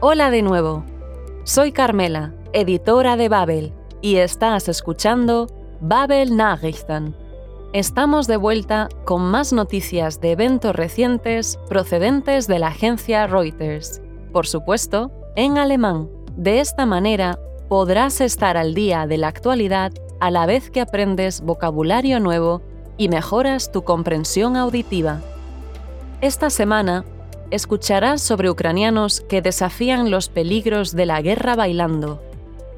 Hola de nuevo. Soy Carmela, editora de Babel, y estás escuchando Babel Nachrichten. Estamos de vuelta con más noticias de eventos recientes procedentes de la agencia Reuters. Por supuesto, en alemán. De esta manera, podrás estar al día de la actualidad a la vez que aprendes vocabulario nuevo y mejoras tu comprensión auditiva. Esta semana escucharás sobre ucranianos que desafían los peligros de la guerra bailando,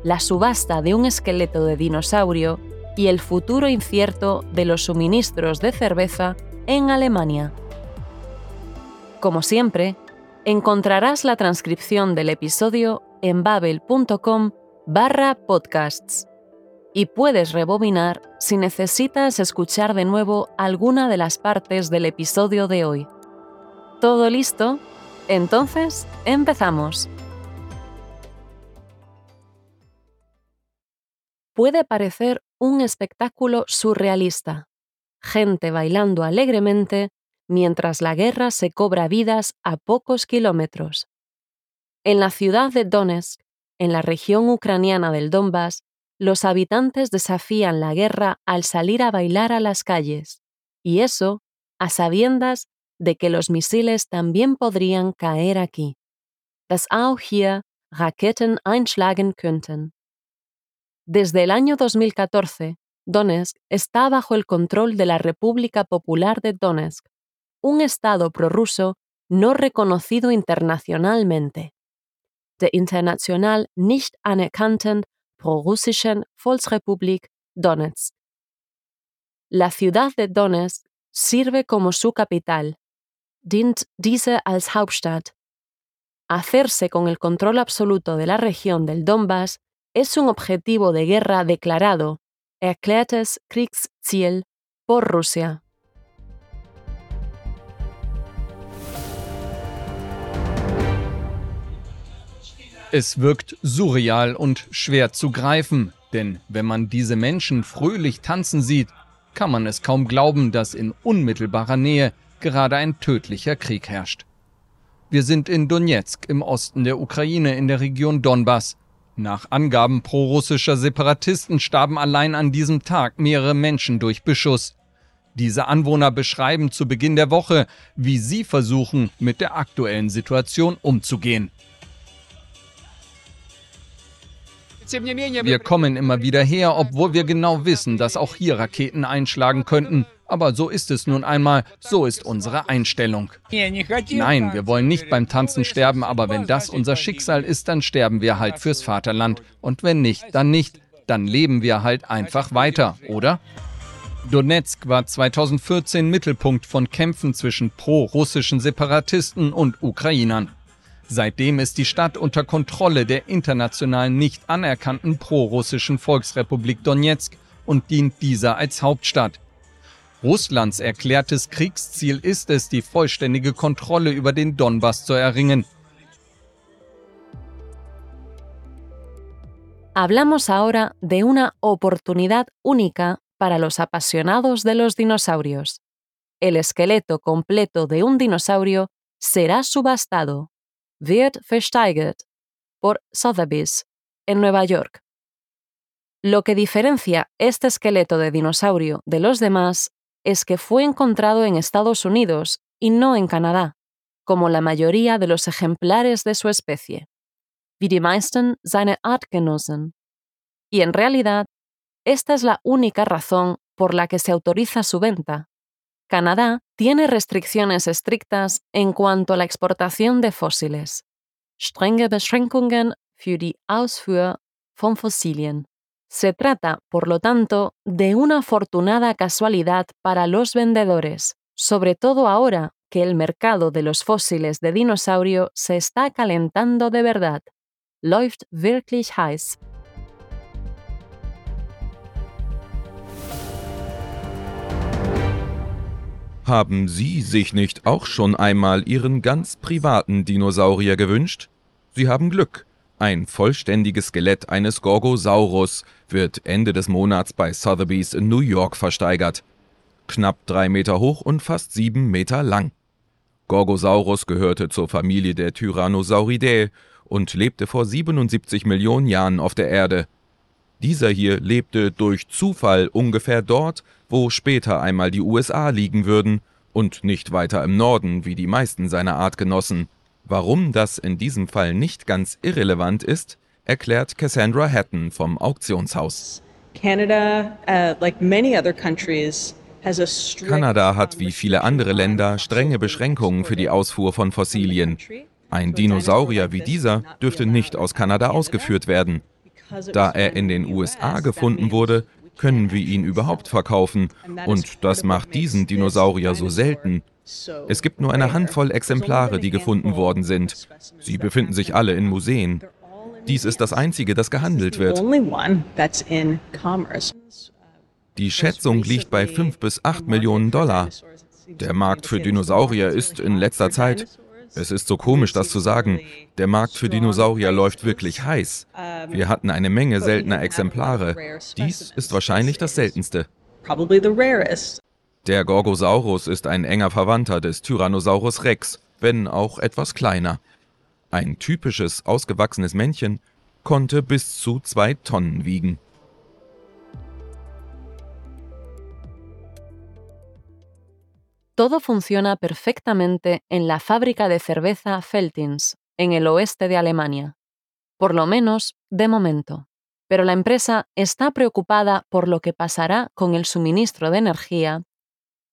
la subasta de un esqueleto de dinosaurio y el futuro incierto de los suministros de cerveza en Alemania. Como siempre, encontrarás la transcripción del episodio en babel.com barra podcasts y puedes rebobinar si necesitas escuchar de nuevo alguna de las partes del episodio de hoy. ¿Todo listo? Entonces, empezamos. Puede parecer un espectáculo surrealista. Gente bailando alegremente mientras la guerra se cobra vidas a pocos kilómetros. En la ciudad de Donetsk, en la región ucraniana del Donbass, los habitantes desafían la guerra al salir a bailar a las calles, y eso a sabiendas de que los misiles también podrían caer aquí. Dass auch hier Raketen einschlagen könnten. Desde el año 2014, Donetsk está bajo el control de la República Popular de Donetsk, un estado prorruso no reconocido internacionalmente. Der international nicht anerkannten Volksrepublik Donetsk. La ciudad de Donetsk sirve como su capital dient diese als Hauptstadt. Hacerse con el control absoluto de la región del Donbass es un objetivo de guerra declarado, erklärtes Kriegsziel, por Rusia. Es wirkt surreal und schwer zu greifen, denn wenn man diese Menschen fröhlich tanzen sieht, kann man es kaum glauben, dass in unmittelbarer Nähe gerade ein tödlicher Krieg herrscht. Wir sind in Donetsk im Osten der Ukraine in der Region Donbass. Nach Angaben prorussischer Separatisten starben allein an diesem Tag mehrere Menschen durch Beschuss. Diese Anwohner beschreiben zu Beginn der Woche, wie sie versuchen, mit der aktuellen Situation umzugehen. Wir kommen immer wieder her, obwohl wir genau wissen, dass auch hier Raketen einschlagen könnten. Aber so ist es nun einmal, so ist unsere Einstellung. Nein, wir wollen nicht beim Tanzen sterben, aber wenn das unser Schicksal ist, dann sterben wir halt fürs Vaterland. Und wenn nicht, dann nicht. Dann leben wir halt einfach weiter, oder? Donetsk war 2014 Mittelpunkt von Kämpfen zwischen pro-russischen Separatisten und Ukrainern. Seitdem ist die Stadt unter Kontrolle der international nicht anerkannten pro-russischen Volksrepublik Donetsk und dient dieser als Hauptstadt. Russlands erklärtes Kriegsziel ist es, die vollständige Kontrolle über den Donbass zu erringen. Hablamos ahora de una oportunidad única para los apasionados de los dinosaurios. El esqueleto completo de un dinosaurio será subastado, wird versteigert, por Sotheby's, en Nueva York. Lo que diferencia este esqueleto de dinosaurio de los demás es que fue encontrado en Estados Unidos y no en Canadá, como la mayoría de los ejemplares de su especie, wie die meisten. Y en realidad, esta es la única razón por la que se autoriza su venta. Canadá tiene restricciones estrictas en cuanto a la exportación de fósiles. Strenge Beschränkungen für die Ausfuhr von Fossilien. Se trata, por lo tanto, de una afortunada casualidad para los vendedores, sobre todo ahora que el mercado de los fósiles de dinosaurio se está calentando de verdad. Läuft wirklich heiß. Haben Sie sich nicht auch schon einmal Ihren ganz privaten Dinosaurier gewünscht? Sie haben Glück. Ein vollständiges Skelett eines Gorgosaurus wird Ende des Monats bei Sotheby's in New York versteigert. Knapp drei Meter hoch und fast sieben Meter lang. Gorgosaurus gehörte zur Familie der Tyrannosauridae und lebte vor 77 Millionen Jahren auf der Erde. Dieser hier lebte durch Zufall ungefähr dort, wo später einmal die USA liegen würden, und nicht weiter im Norden, wie die meisten seiner Artgenossen. Warum das in diesem Fall nicht ganz irrelevant ist, erklärt Cassandra Hatton vom Auktionshaus. Countries, Kanada hat wie viele andere Länder strenge Beschränkungen für die Ausfuhr von Fossilien. Ein Dinosaurier wie dieser dürfte nicht aus Kanada ausgeführt werden. Da er in den USA gefunden wurde, können wir ihn überhaupt verkaufen und das macht diesen Dinosaurier so selten. Es gibt nur eine Handvoll Exemplare, die gefunden worden sind. Sie befinden sich alle in Museen. Dies ist das einzige, das gehandelt wird. Die Schätzung liegt bei 5 bis 8 Millionen Dollar. Der Markt für Dinosaurier ist in letzter Zeit es ist so komisch, das zu sagen. Der Markt für Dinosaurier läuft wirklich heiß. Wir hatten eine Menge seltener Exemplare. Dies ist wahrscheinlich das seltenste. Der Gorgosaurus ist ein enger Verwandter des Tyrannosaurus Rex, wenn auch etwas kleiner. Ein typisches, ausgewachsenes Männchen konnte bis zu zwei Tonnen wiegen. Todo funciona perfectamente en la fábrica de cerveza Feltins, en el oeste de Alemania. Por lo menos, de momento. Pero la empresa está preocupada por lo que pasará con el suministro de energía,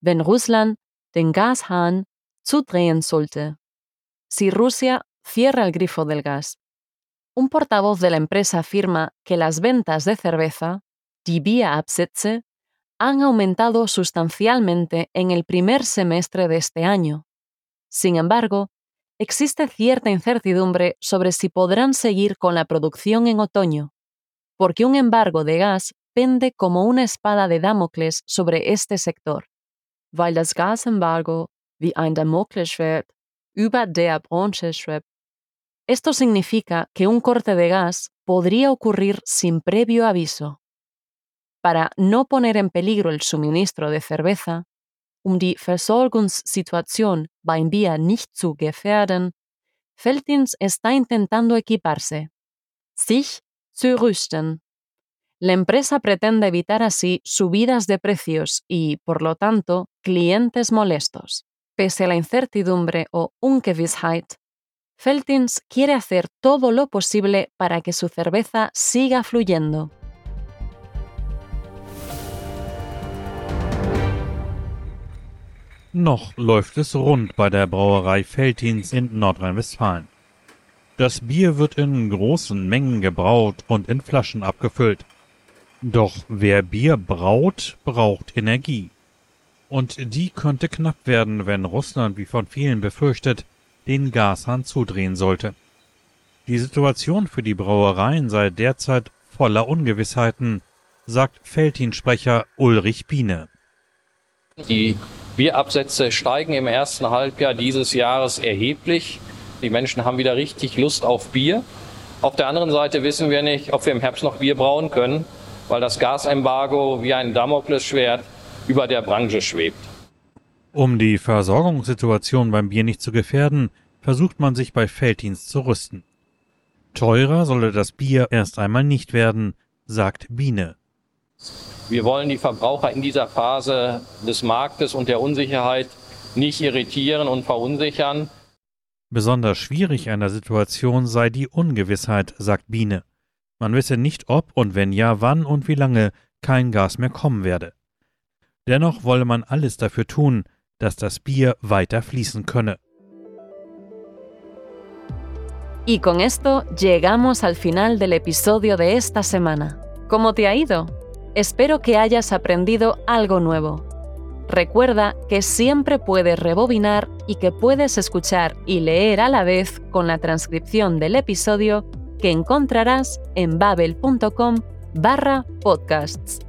wenn Russland den Gashahn zudrehen sollte. Si Rusia cierra el grifo del gas. Un portavoz de la empresa afirma que las ventas de cerveza, die Bierabsätze, han aumentado sustancialmente en el primer semestre de este año. Sin embargo, existe cierta incertidumbre sobre si podrán seguir con la producción en otoño, porque un embargo de gas pende como una espada de Damocles sobre este sector. Weil das Gasembargo wie ein Damoklesschwert über der Branche schwebt. Esto significa que un corte de gas podría ocurrir sin previo aviso para no poner en peligro el suministro de cerveza, um die Versorgungssituation beim Bier nicht zu gefährden, Feltins está intentando equiparse, sich zu rüsten. La empresa pretende evitar así subidas de precios y, por lo tanto, clientes molestos. Pese a la incertidumbre o Ungewissheit, Feltins quiere hacer todo lo posible para que su cerveza siga fluyendo. Noch läuft es rund bei der Brauerei Veltins in Nordrhein-Westfalen. Das Bier wird in großen Mengen gebraut und in Flaschen abgefüllt. Doch wer Bier braut, braucht Energie. Und die könnte knapp werden, wenn Russland, wie von vielen befürchtet, den Gashahn zudrehen sollte. Die Situation für die Brauereien sei derzeit voller Ungewissheiten, sagt Feltin-Sprecher Ulrich Biene. Die Bierabsätze steigen im ersten Halbjahr dieses Jahres erheblich. Die Menschen haben wieder richtig Lust auf Bier. Auf der anderen Seite wissen wir nicht, ob wir im Herbst noch Bier brauen können, weil das Gasembargo wie ein Damoklesschwert über der Branche schwebt. Um die Versorgungssituation beim Bier nicht zu gefährden, versucht man sich bei Felddienst zu rüsten. Teurer solle das Bier erst einmal nicht werden, sagt Biene. Wir wollen die Verbraucher in dieser Phase des Marktes und der Unsicherheit nicht irritieren und verunsichern. Besonders schwierig an der Situation sei die Ungewissheit, sagt Biene. Man wisse nicht, ob und wenn ja, wann und wie lange kein Gas mehr kommen werde. Dennoch wolle man alles dafür tun, dass das Bier weiter fließen könne. Y con esto llegamos al final del episodio de esta semana. ¿Cómo te ha ido? Espero que hayas aprendido algo nuevo. Recuerda que siempre puedes rebobinar y que puedes escuchar y leer a la vez con la transcripción del episodio que encontrarás en babel.com barra podcasts.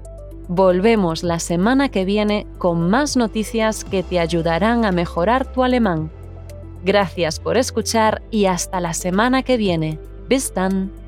Volvemos la semana que viene con más noticias que te ayudarán a mejorar tu alemán. Gracias por escuchar y hasta la semana que viene. Bis dann.